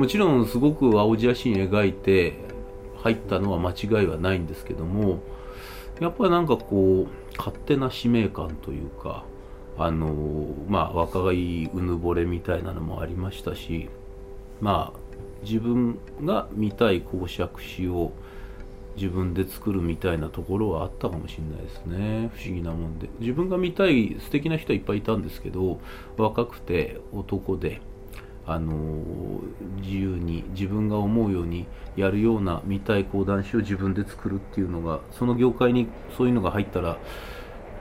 もちろんすごく青写真描いて入ったのは間違いはないんですけどもやっぱりなんかこう勝手な使命感というかあのまあ若いうぬぼれみたいなのもありましたしまあ自分が見たい公爵詩を自分で作るみたいなところはあったかもしれないですね。不思議なもんで。自分が見たい素敵な人はいっぱいいたんですけど若くて男であの自由に自分が思うようにやるような見たい講談師を自分で作るっていうのがその業界にそういうのが入ったら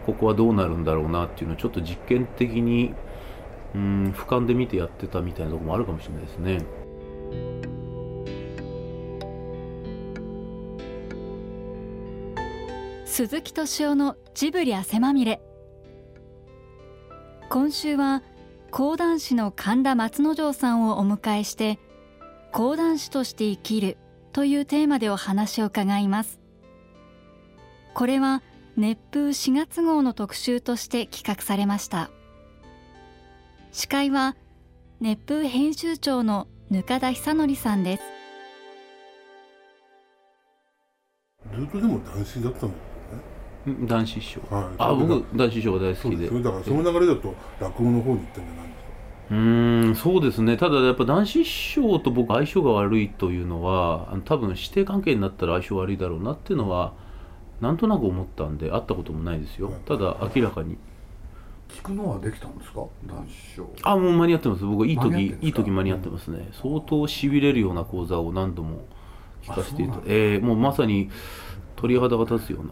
ここはどうなるんだろうなっていうのをちょっと実験的にうん俯瞰で見てやってたみたいなところもあるかもしれないですね。鈴木敏夫のジブリ汗まみれ今週は講談師の神田松之丞さんをお迎えして講談師として生きるというテーマでお話を伺います。これは熱風4月号の特集として企画されました。司会は熱風編集長の額田久則さんです。ずっとでも男子だったの？男子師匠、はい、あ僕男子師匠が大好きで。だからその流れだと落語の方に行ったんじゃないですかうんそうですね。ただやっぱ男子師匠と僕相性が悪いというのは多分師弟関係になったら相性悪いだろうなっていうのはなんとなく思ったんで会ったこともないですよ、ただ明らかに。聞くのはできたんですか？男子師匠。あもう間に合ってます。僕いい時いい時間に合ってますね、相当しびれるような講座を何度も聞かせていたえー、もうまさに鳥肌が立つような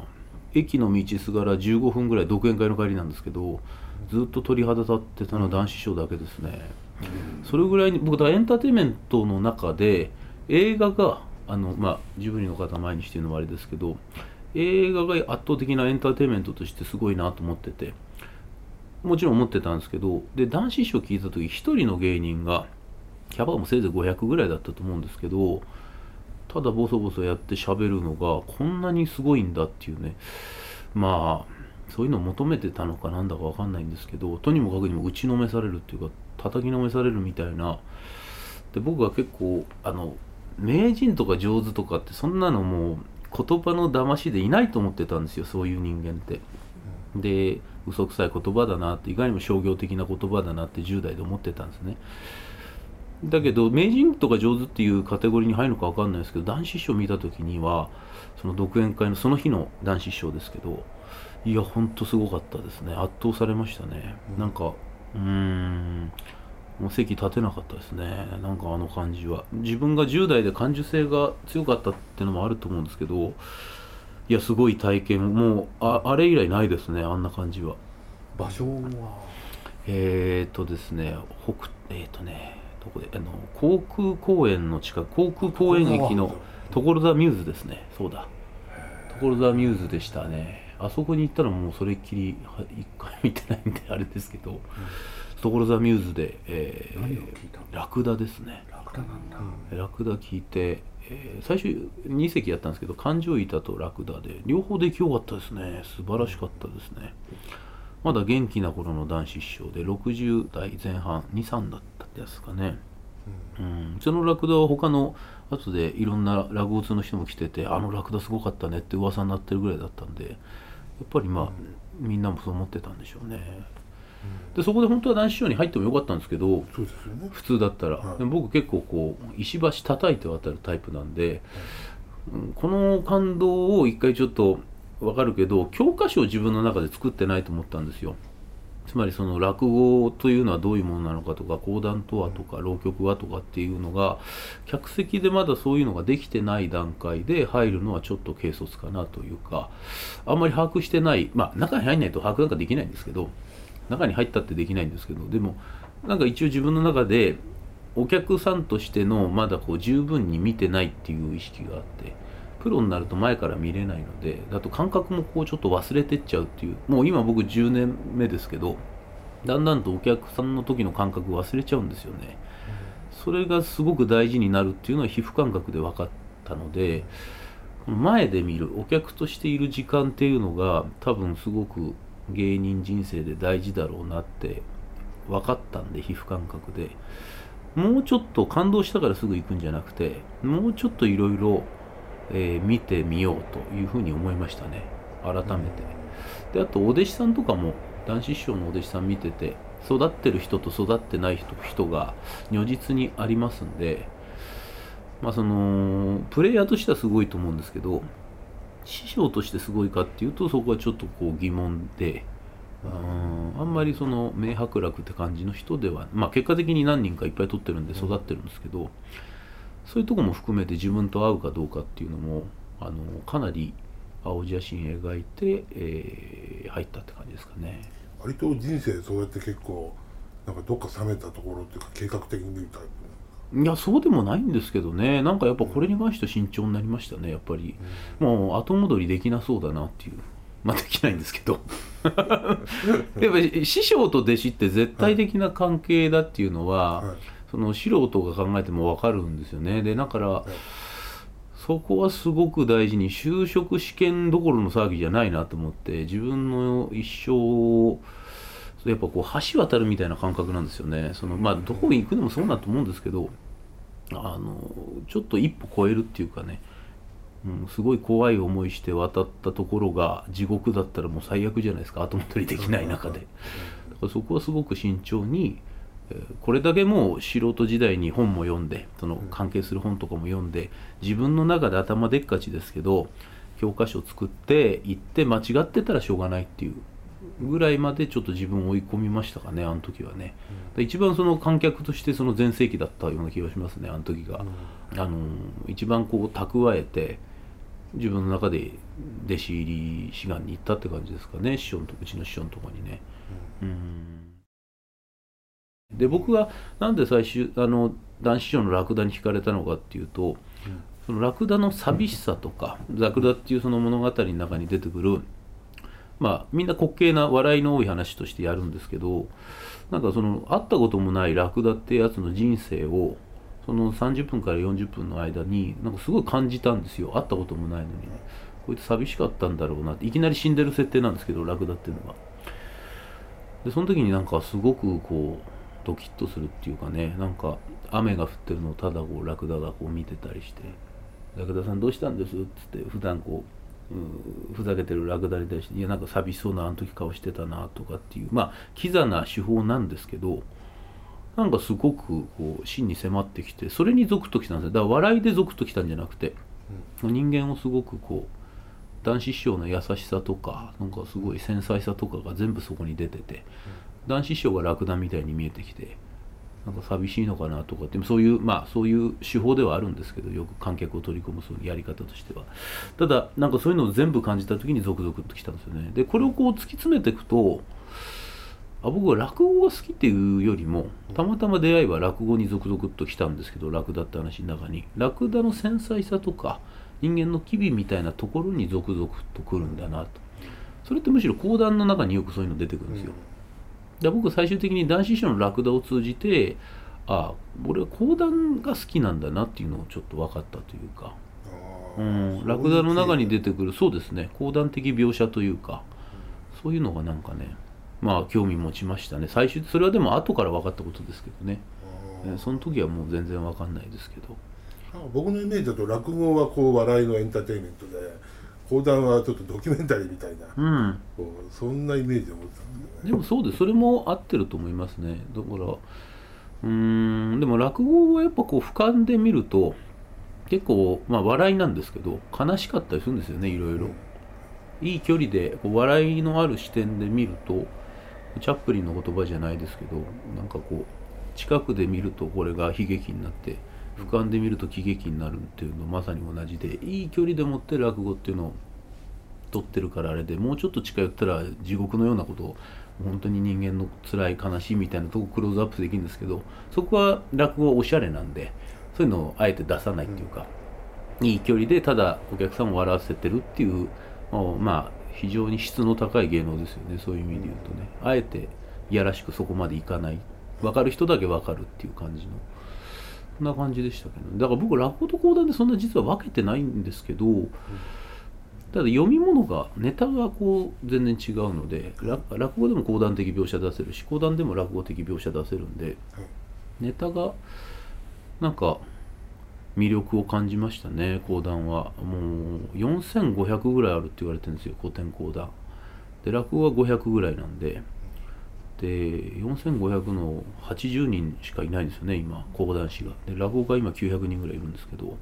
駅の道すがら15分ぐらい独演会の帰りなんですけどずっと鳥肌立ってたのは男子賞だけですね、それぐらいに僕はエンターテインメントの中で映画があのまあジブリの方前にしてるのもあれですけど映画が圧倒的なエンターテインメントとしてすごいなと思っててもちろん思ってたんですけどで男子賞聞いた時1人の芸人がキャバもせいぜい500ぐらいだったと思うんですけどただボソボソやって喋るのがこんなにすごいんだっていうねまあそういうのを求めてたのかなんだか分かんないんですけどとにもかくにも打ちのめされるっていうか叩きのめされるみたいなで僕は結構あの名人とか上手とかってそんなのもう言葉の騙しでいないと思ってたんですよそういう人間って。で嘘くさい言葉だなっていかにも商業的な言葉だなって10代で思ってたんですね。だけど名人とか上手っていうカテゴリーに入るのか分かんないですけど男子師匠見た時にはその独演会のその日の男子師匠ですけどいやほんとすごかったですね。圧倒されましたね、うん、なんかうーんもう席立てなかったですね。なんかあの感じは。自分が10代で感受性が強かったっていうのもあると思うんですけどいやすごい体験。もうああれ以来ないですねあんな感じは。場所は？えっ、ー、とですね北えっ、ー、とねどこであの航空公園の近く航空公園駅の所沢ミューズですね。そうだ。所沢ミューズでしたね。あそこに行ったらもうそれっきり一回見てないんで あれですけど、うん、所沢ミューズで、えー、ラクダですね。ラクダなんだ、ラクダ聞いて、えー、最初2席やったんですけど感情板とラクダで両方できよかったですね。素晴らしかったですね、まだ元気な頃の男子師匠で60代前半23だったですかね、うん、そのラクダは他の後でいろんなラグオツの人も来ててあのラクダすごかったねって噂になってるぐらいだったんでやっぱりまあ、うん、みんなもそう思ってたんでしょうね、うん、でそこで本当は男子師匠に入ってもよかったんですけど、ね、普通だったら、はい、僕結構こう石橋叩いて渡るタイプなんで、はい、この感動を一回ちょっとわかるけど教科書を自分の中で作ってないと思ったんですよつまりその落語というのはどういうものなのかとか講談とはとか浪曲はとかっていうのが客席でまだそういうのができてない段階で入るのはちょっと軽率かなというかあんまり把握してないまあ中に入んないと把握なんかできないんですけど中に入ったってできないんですけどでもなんか一応自分の中でお客さんとしてのまだこう十分に見てないっていう意識があって。プロになると前から見れないのでだと感覚もこうちょっと忘れてっちゃうっていう。もう今僕10年目ですけどだんだんとお客さんの時の感覚忘れちゃうんですよね、それがすごく大事になるっていうのは皮膚感覚で分かったので前で見るお客としている時間っていうのが多分すごく芸人人生で大事だろうなって分かったんで皮膚感覚で。もうちょっと感動したからすぐ行くんじゃなくてもうちょっといろいろ見てみようというふうに思いましたね。改めて、であとお弟子さんとかも男子師匠のお弟子さん見てて育ってる人と育ってない人人が如実にありますんでまあそのプレイヤーとしてはすごいと思うんですけど師匠としてすごいかっていうとそこはちょっとこう疑問でうんあんまりその明白楽って感じの人ではまあ結果的に何人かいっぱい取ってるんで育ってるんですけど、そういうとこも含めて自分と合うかどうかっていうのもあのかなり青写真描いて、えー、入ったって感じですかね。割と人生そうやって結構なんかどっか冷めたところっていうか計画的に見るタイプいやそうでもないんですけどね。なんかやっぱこれに関して慎重になりましたねやっぱり、うん、もう後戻りできなそうだなっていう。まあできないんですけど。やっぱり師匠と弟子って絶対的な関係だっていうのは、はいはい、その素人が考えても分かるんですよね。でだから、はいそこはすごく大事に就職試験どころの騒ぎじゃないなと思って自分の一生をやっぱこう橋渡るみたいな感覚なんですよね。そのまあどこに行くのもそうだと思うんですけどあのちょっと一歩超えるっていうかね、うん、すごい怖い思いして渡ったところが地獄だったらもう最悪じゃないですか。後戻りできない中で。だからそこはすごく慎重にこれだけもう素人時代に本も読んでその関係する本とかも読んで自分の中で頭でっかちですけど教科書作って行って間違ってたらしょうがないっていうぐらいまでちょっと自分を追い込みましたかねあの時はね、うん、一番その観客としてその全盛期だったような気がしますねあの時が、うん、あの一番こう蓄えて自分の中で弟子入り志願に行ったって感じですかね師匠のうちの師匠のとこにね。うんで僕がなんで最終あの男子師匠のラクダに惹かれたのかっていうと、うん、そのラクダの寂しさとか、ラクダっていうその物語の中に出てくるまあみんな滑稽な笑いの多い話としてやるんですけどなんかその会ったこともないラクダってやつの人生をその30分から40分の間になんかすごい感じたんですよ。会ったこともないのに、ね、こいつ寂しかったんだろうなっていきなり死んでる設定なんですけどラクダっていうのは。でその時になんかすごくこうドキッとするっていうかねなんか雨が降ってるのをただこうラクダがこう見てたりして「ラクダさんどうしたんです?」っつって普段こう、うん、ふざけてるラクダに対して「いやなんか寂しそうなあの時顔してたな」とかっていうまあキザな手法なんですけどなんかすごくこう真に迫ってきてそれにゾクときたんですよ。だから笑いでゾクときたんじゃなくて、うん、人間をすごくこう男子師匠の優しさとかなんかすごい繊細さとかが全部そこに出てて、男子師匠がラクダみたいに見えてきてなんか寂しいのかなとかってそういうまあそういう手法ではあるんですけどよく観客を取り込むそういうやり方としては。ただなんかそういうのを全部感じた時にゾクゾクときたんですよね。でこれをこう突き詰めていくとあ僕は落語が好きっていうよりもたまたま出会いは落語に続々と来たんですけどラクダって話の中に。ラクダの繊細さとか人間の機微みたいなところに続々と来るんだなと。それってむしろ講談の中によくそういうの出てくるんですよ、で僕最終的に男子師匠のラクダを通じてあ俺は講談が好きなんだなっていうのをちょっと分かったというか、うん、ラクダの中に出てくるそうですね講談的描写というかそういうのがなんかねまあ興味持ちましたね。最終それはでも後から分かったことですけどね、えその時はもう全然分かんないですけど。僕のイメージだと落語はこう笑いのエンターテインメントで講談はちょっとドキュメンタリーみたいな、うん、そんなイメージで思ってたんで、ね、でもそうです。それも合ってると思いますね。だからうんでも落語はやっぱこう俯瞰で見ると結構まあ笑いなんですけど悲しかったりするんですよねいろいろ、うん、いい距離でこう笑いのある視点で見るとチャップリンの言葉じゃないですけどなんかこう近くで見るとこれが悲劇になって俯瞰で見ると喜劇になるっていうのまさに同じでいい距離でもって落語っていうのを撮ってるからあれでもうちょっと近寄ったら地獄のようなことを本当に人間の辛い悲しいみたいなとこクローズアップできるんですけどそこは落語おしゃれなんでそういうのをあえて出さないっていうか、うん、いい距離でただお客さんを笑わせてるっていうまあ非常に質の高い芸能ですよねそういう意味で言うとねあえていやらしくそこまでいかない分かる人だけ分かるっていう感じの。そんな感じでしたけど、だから僕落語と講談でそんな実は分けてないんですけど、うん、ただ読み物がネタがこう全然違うので落語でも講談的描写出せるし講談でも落語的描写出せるんで、ネタがなんか魅力を感じましたね講談は。もう4500ぐらいあるって言われてるんですよ古典講談。で落語は500ぐらいなんで。で4500の80人しかいないんですよね今講談師が。で落語家今900人ぐらいいるんですけど。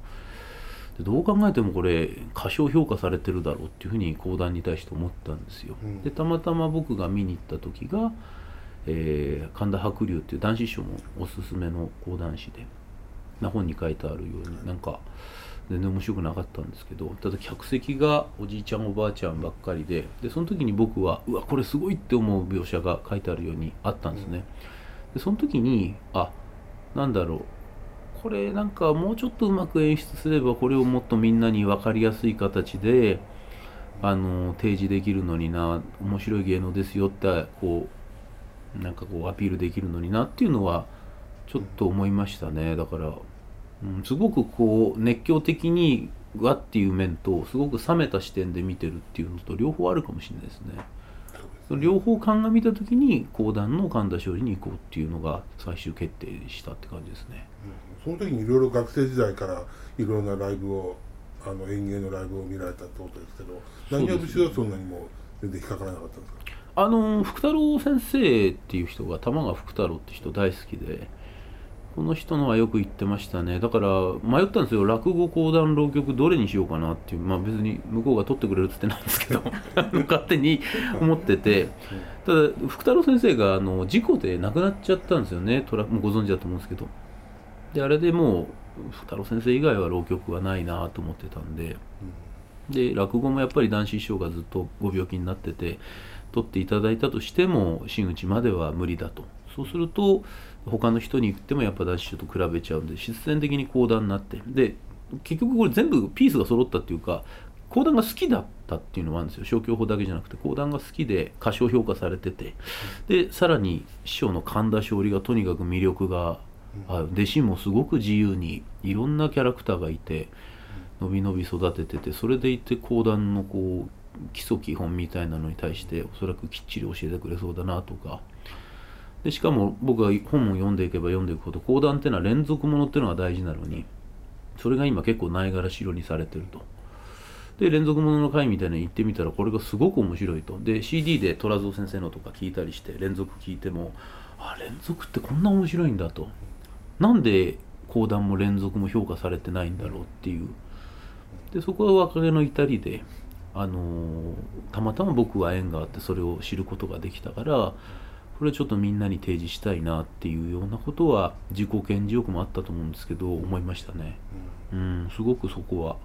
でどう考えてもこれ過小評価されてるだろうっていうふうに講談に対して思ったんですよ、うん、でたまたま僕が見に行った時が、えー、神田伯龍っていう男子師匠もおすすめの講談師でな本に書いてあるようになんか全然面白くなかったんですけどただ客席がおじいちゃんおばあちゃんばっかりででその時に僕はうわこれすごいって思う描写が書いてあるようにあったんですね、でその時にあなんだろうこれなんかもうちょっとうまく演出すればこれをもっとみんなに分かりやすい形であの提示できるのにな面白い芸能ですよってこうなんかこうアピールできるのになっていうのはちょっと思いましたね。だから、うん、すごくこう熱狂的にわっていう面とすごく冷めた視点で見てるっていうのと両方あるかもしれないですね。両方鑑みた時に講談の神田勝利に行こうっていうのが最終決定したって感じですね。うん、その時にいろいろ学生時代からいろんなライブをあの演芸のライブを見られたってことですけど何や節はそんなにも全然引っかからなかったんですか？あの福太郎先生っていう人が玉川福太郎って人大好きでこの人のはよく言ってましたね。だから迷ったんですよ。落語講談浪曲どれにしようかなっていう。まあ別に向こうが取ってくれるっつってないんですけど。勝手に思ってて。ただ福太郎先生があの事故で亡くなっちゃったんですよね。トラもうご存知だと思うんですけど。であれでもう福太郎先生以外は浪曲はないなと思ってたんで、で落語もやっぱり男子師匠がずっとご病気になってて取っていただいたとしても真打ちまでは無理だと。そうすると他の人に言ってもやっぱ男子師匠と比べちゃうんで必然的に講談になって。で結局これ全部ピースが揃ったっていうか講談が好きだったっていうのもあるんですよ。消去法だけじゃなくて講談が好きで過小評価されてて。でさらに師匠の神田勝利がとにかく魅力がある弟子もすごく自由にいろんなキャラクターがいてのびのび育てててそれでいて講談のこう基礎基本みたいなのに対しておそらくきっちり教えてくれそうだなとかでしかも僕が本を読んでいけば読んでいくほど講談っていうのは連続ものっていうのが大事なのにそれが今結構ないがらしろにされてると。で連続ものの回みたいに行ってみたらこれがすごく面白いと。で CD で虎蔵先生のとか聞いたりして連続聞いてもあ連続ってこんな面白いんだと。なんで講談も連続も評価されてないんだろうっていう。でそこは若気の至りであのー、たまたま僕は縁があってそれを知ることができたからこれちょっとみんなに提示したいなっていうようなことは自己顕示欲もあったと思うんですけど思いましたね、うん、うん、すごくそこは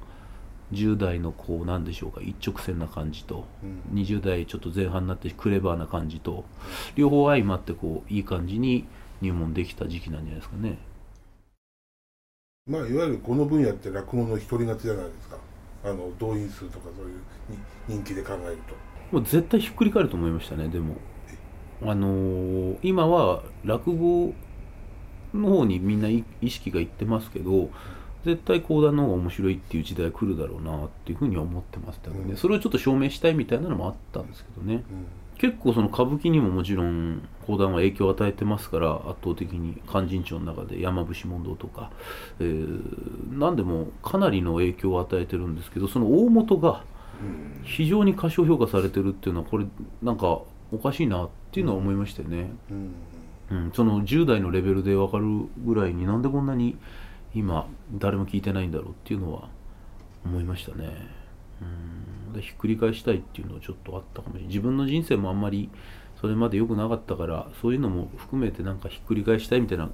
10代のこうなんでしょうか一直線な感じと、うん、20代ちょっと前半になってクレバーな感じと両方相まってこういい感じに入門できた時期なんじゃないですかね。まあいわゆるこの分野って落語の一人勝ちじゃないですか。あの動員数とかそういう人気で考えると。もう絶対ひっくり返ると思いましたねでもあのー、今は落語の方にみんな意識がいってますけど絶対講談の方が面白いっていう時代来るだろうなっていうふうには思ってましたので、うん、それをちょっと証明したいみたいなのもあったんですけどね、うん、結構その歌舞伎にももちろん講談は影響を与えてますから圧倒的に勧進帳の中で山伏問答とか、えー、何でもかなりの影響を与えてるんですけどその大元が非常に過小評価されてるっていうのはこれなんかおかしいなっていうのは思いましたよね、うん、うん、その10代のレベルで分かるぐらいになんでこんなに今誰も聞いてないんだろうっていうのは思いましたね。うん。でひっくり返したいっていうのはちょっとあったかもしれない。自分の人生もあんまりそれまで良くなかったからそういうのも含めてなんかひっくり返したいみたいな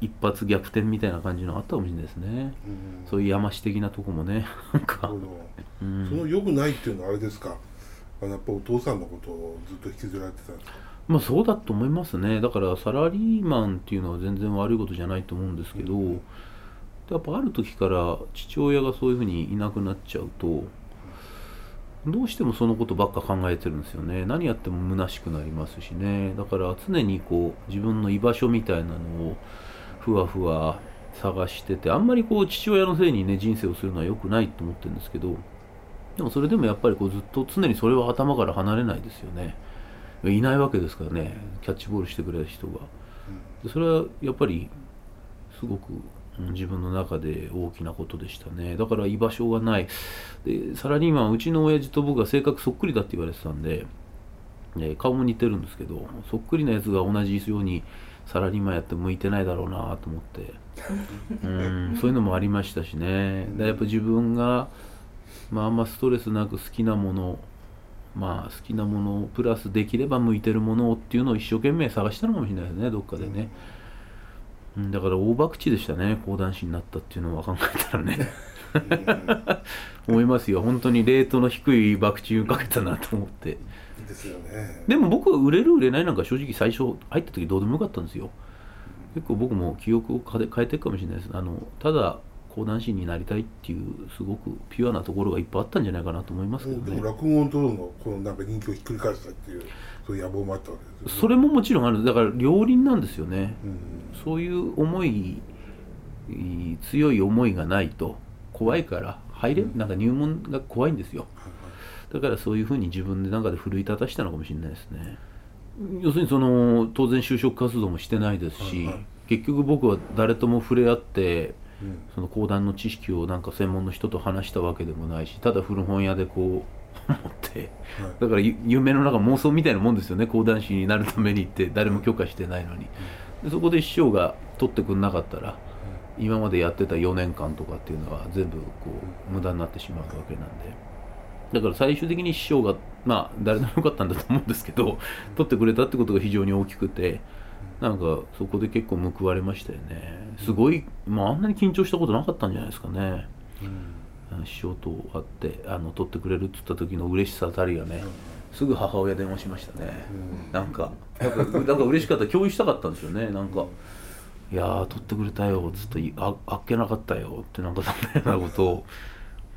一発逆転みたいな感じのあったかもしれないですね、うん、そういう山師的なとこもねなんか、うん、その良くないっていうのはあれですか？あのやっぱお父さんのことをずっと引きずられてたんですか？まあそうだと思いますね。だからサラリーマンっていうのは全然悪いことじゃないと思うんですけど、うん、やっぱある時から父親がそういうふうにいなくなっちゃうとどうしてもそのことばっか考えてるんですよね。何やっても虚しくなりますしね。だから常にこう自分の居場所みたいなのをふわふわ探しててあんまりこう父親のせいにね人生をするのは良くないと思ってるんですけどでもそれでもやっぱりこうずっと常にそれは頭から離れないですよね。いないわけですからね。キャッチボールしてくれる人が。でそれはやっぱりすごく、自分の中で大きなことでしたね。だから居場所がない。でサラリーマンはうちの親父と僕が性格そっくりだって言われてたんで、え顔も似てるんですけどそっくりなやつが同じようにサラリーマンやって向いてないだろうなと思って。うんそういうのもありましたしね。でやっぱ自分が、まあ、あんまストレスなく好きなものまあ好きなものをプラスできれば向いてるものをっていうのを一生懸命探したのかもしれないですねどっかでね、うん、だから大博打でしたね講談師になったっていうのは考えたらね。思いますよ。本当にレートの低い博打をかけたなと思って。ですよね。でも僕は売れる売れないなんか正直最初入った時どうでもよかったんですよ。結構僕も記憶を変え変えていくかもしれないです。あのただ講談師になりたいっていうすごくピュアなところがいっぱいあったんじゃないかなと思いますけどね。でも落語とのこのなんか人気をひっくり返したっていうそういう野望もあったわけですよね。それももちろんある。だから両輪なんですよね。うん。そういう思いい強い思いがないと怖いから入れなんか入門が怖いんですよ。だからそういうふうに自分で中で奮い立たしたのかもしれないですね。要するにその当然就職活動もしてないですし、はいはい。結局僕は誰とも触れ合ってうん。その講談の知識をなんか専門の人と話したわけでもないしただ古本屋でこう 持ってはい。だからゆ夢の中妄想みたいなもんですよね講談師になるためにって誰も許可してないのに。でそこで師匠が取ってくんなかったら今までやってた4年間とかっていうのは全部こう無駄になってしまうわけなんで。だから最終的に師匠がまあ誰でもよかったんだと思うんですけど取ってくれたってことが非常に大きくてなんかそこで結構報われましたよね。すごい、まあ、あんなに緊張したことなかったんじゃないですかね。あの師匠と会ってあの取ってくれるって言った時の嬉しさたりがねすぐ母親電話しましたね。なんかなんかなんか嬉しかった共有したかったんですよね。なんか「いやー取ってくれたよ」つってあ「あっけなかったよ」ってなんかそんなようなことを。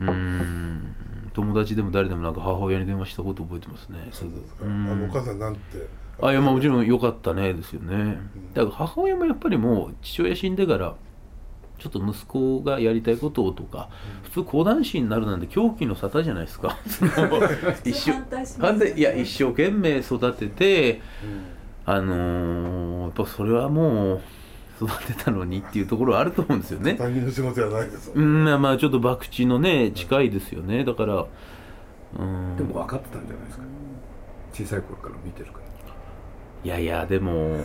うーん。友達でも誰でもなんか母親に電話したこと覚えてますね。すうん。のお母さんなんてあいやまあもちろん良かったねですよね。だから母親もやっぱりもう父親死んでからちょっと息子がやりたいことをとか普通講談師になるなんて狂気の沙汰じゃないですか。一生反対します反対いや一生懸命育ててあのーやっぱそれはもう育てたのにっていうところはあると思うんですよね。他人の仕事じゃないです。ようんまあまあちょっと博打のね近いですよね。だからうん。でも分かってたんじゃないですか。小さい頃から見てるからいやいやでも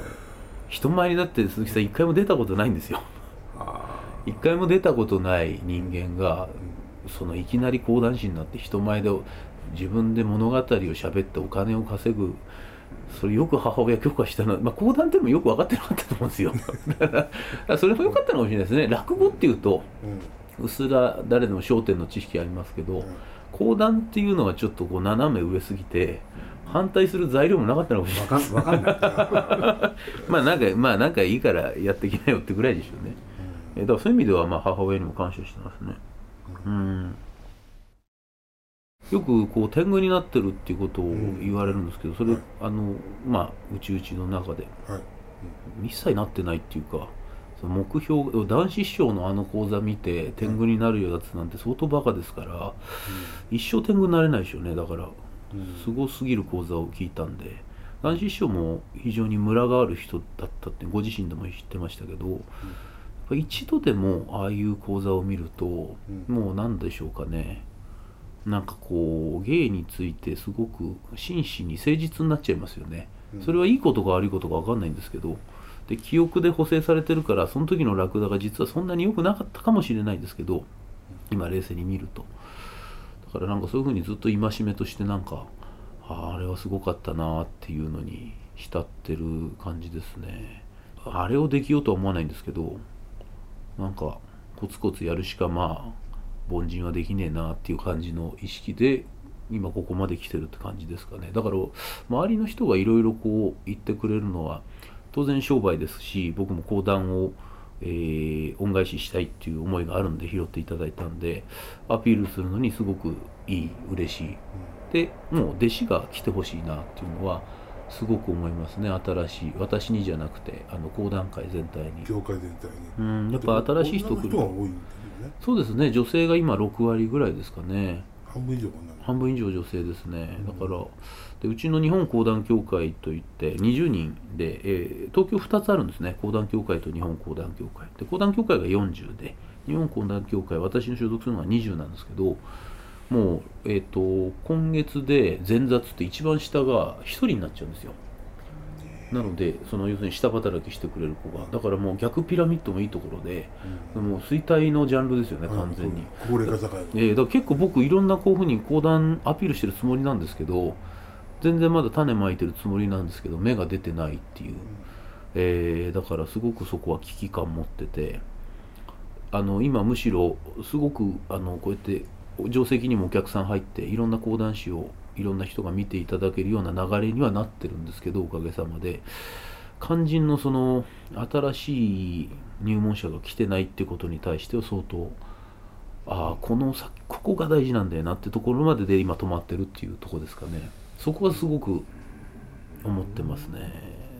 人前にだって鈴木さん一回も出たことないんですよ。あ一回も出たことない人間がそのいきなり講談師になって人前で自分で物語を喋ってお金を稼ぐそれよく母親許可したのまあ講談ってもよく分かってなかったと思うんですよ。だからそれも良かったのかもしれないですね。落語っていうとうん。うっすら誰でも焦点の知識ありますけど講談っていうのはちょっとこう斜め上すぎて反対する材料もなかったのかもしれない。あ分かん分かんない。まあなんかまあなんかいいからやってきなよってぐらいでしょうね。えだからそういう意味ではまあ母親にも感謝してますね。うん。よくこう天狗になってるっていうことを言われるんですけど、それ、はい。あのまあうちうちの中で。はい。一切なってないっていうか。その目標男子師匠のあの講座見て天狗になるやつなんて相当バカですから、一生天狗になれないでしょうね。だからすごすぎる講座を聞いたんで男子師匠も非常にムラがある人だったってご自身でも言ってましたけど、一度でもああいう講座を見ると、うん。もう何でしょうかね。なんかこう芸についてすごく真摯に誠実になっちゃいますよね、うん。それはいいことか悪いことか分かんないんですけどで記憶で補正されてるからその時のラクダが実はそんなに良くなかったかもしれないですけど今冷静に見るとだからなんかそういうふうにずっと戒めとしてなんかあれはすごかったなっていうのに浸ってる感じですね。あれをできようとは思わないんですけどなんかコツコツやるしかまあ凡人はできねえなっていう感じの意識で今ここまで来てるって感じですかね。だから周りの人がいろいろこう言ってくれるのは当然商売ですし僕も講談を、えー恩返ししたいっていう思いがあるんで拾っていただいたんでアピールするのにすごくいい嬉しい。でもう弟子が来てほしいなっていうのはすごく思いますね。新しい私にじゃなくてあの講談会全体に。業界全体に。うんやっぱ新しい人来る女の人が多いんだよね。そうですね。女性が今6割ぐらいですかね半分以上半分以上女性ですね。だからでうちの日本講談協会といって20人で、えー東京2つあるんですね。講談協会と日本講談協会。で講談協会が40で日本講談協会私の所属するのは20なんですけどもう、えー、と今月で前座つって一番下が1人になっちゃうんですよなのでその要するに下働きしてくれる子が。だからもう逆ピラミッドもいいところで、もう衰退のジャンルですよね完全に、高齢化社会えーだから結構僕いろんなこういうふうに講談アピールしてるつもりなんですけど全然まだ種まいてるつもりなんですけど芽が出てないっていう、えーだからすごくそこは危機感持ってて。あの今むしろすごくあのこうやって定石にもお客さん入っていろんな講談師をいろんな人が見ていただけるような流れにはなってるんですけどおかげさまで。肝心のその新しい入門者が来てないってことに対しては相当ああこの先ここが大事なんだよなってところまでで今止まってるっていうところですかね。そこはすごく思ってますね。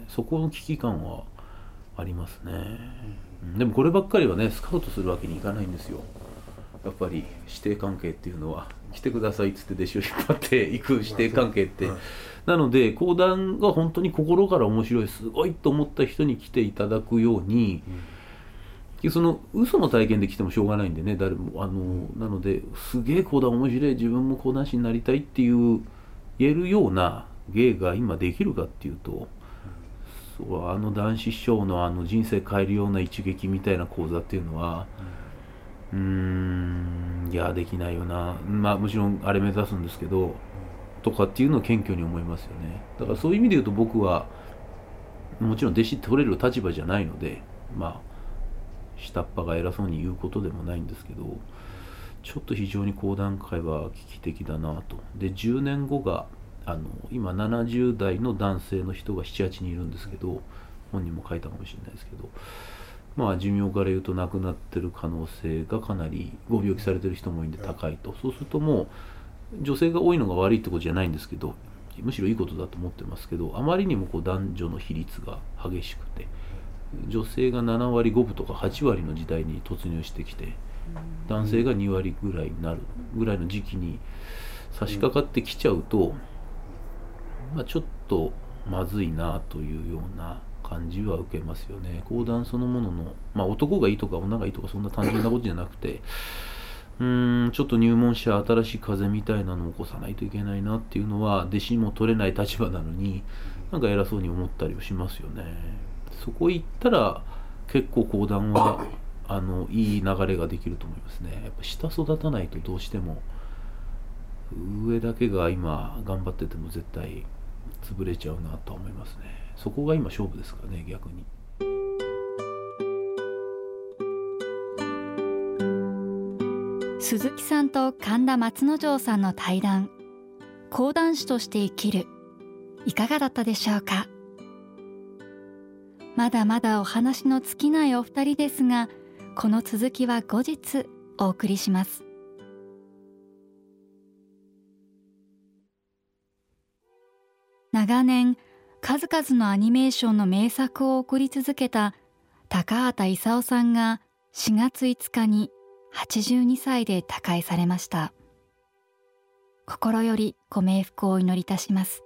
そこの危機感はありますね、うん。でもこればっかりはねスカウトするわけにいかないんですよ。やっぱり師弟関係っていうのは。来てくださいっつって弟子を引っ張っていく師弟関係って、はい。なので講談が本当に心から面白いすごいと思った人に来ていただくように、その嘘の体験で来てもしょうがないんでね誰も。あのなのですげえ講談面白い自分も講談師になりたいっていう言えるような芸が今できるかっていうと、そうあの男子師匠のあの人生変えるような一撃みたいな講座っていうのはううーんいやできないよな。まあもちろんあれ目指すんですけどとかっていうのを謙虚に思いますよね。だからそういう意味で言うと僕はもちろん弟子って取れる立場じゃないのでまあ下っ端が偉そうに言うことでもないんですけどちょっと非常に講談会は危機的だなと。で10年後があの今70代の男性の人が78人いるんですけど本人も書いたかもしれないですけどまあ寿命から言うと亡くなってる可能性がかなりご病気されてる人も多いんで高いと。そうするともう女性が多いのが悪いってことじゃないんですけどむしろいいことだと思ってますけどあまりにもこう男女の比率が激しくて女性が7割5分とか8割の時代に突入してきて男性が2割ぐらいになるぐらいの時期に差し掛かってきちゃうと、まあ、ちょっとまずいなというような感じは受けますよね。講談そのものの、まあ、男がいいとか女がいいとかそんな単純なことじゃなくてうーんちょっと入門者新しい風みたいなのを起こさないといけないなっていうのは弟子も取れない立場なのになんか偉そうに思ったりはしますよね。そこ行ったら結構講談は あのいい流れができると思いますね。やっぱ下育たないとどうしても上だけが今頑張ってても絶対潰れちゃうなとは思いますねそこが今勝負ですからね逆に。鈴木さんと神田松之丞さんの対談。講談師として生きる。いかがだったでしょうか？まだまだお話の尽きないお二人ですがこの続きは後日お送りします。長年数々のアニメーションの名作を送り続けた高畑勲さんが4月5日に82歳で他界されました。心よりご冥福をお祈りいたします。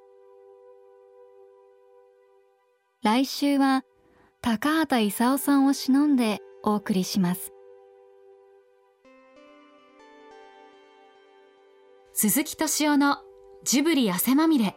来週は高畑勲さんを偲んでお送りします。鈴木敏夫のジブリ汗まみれ。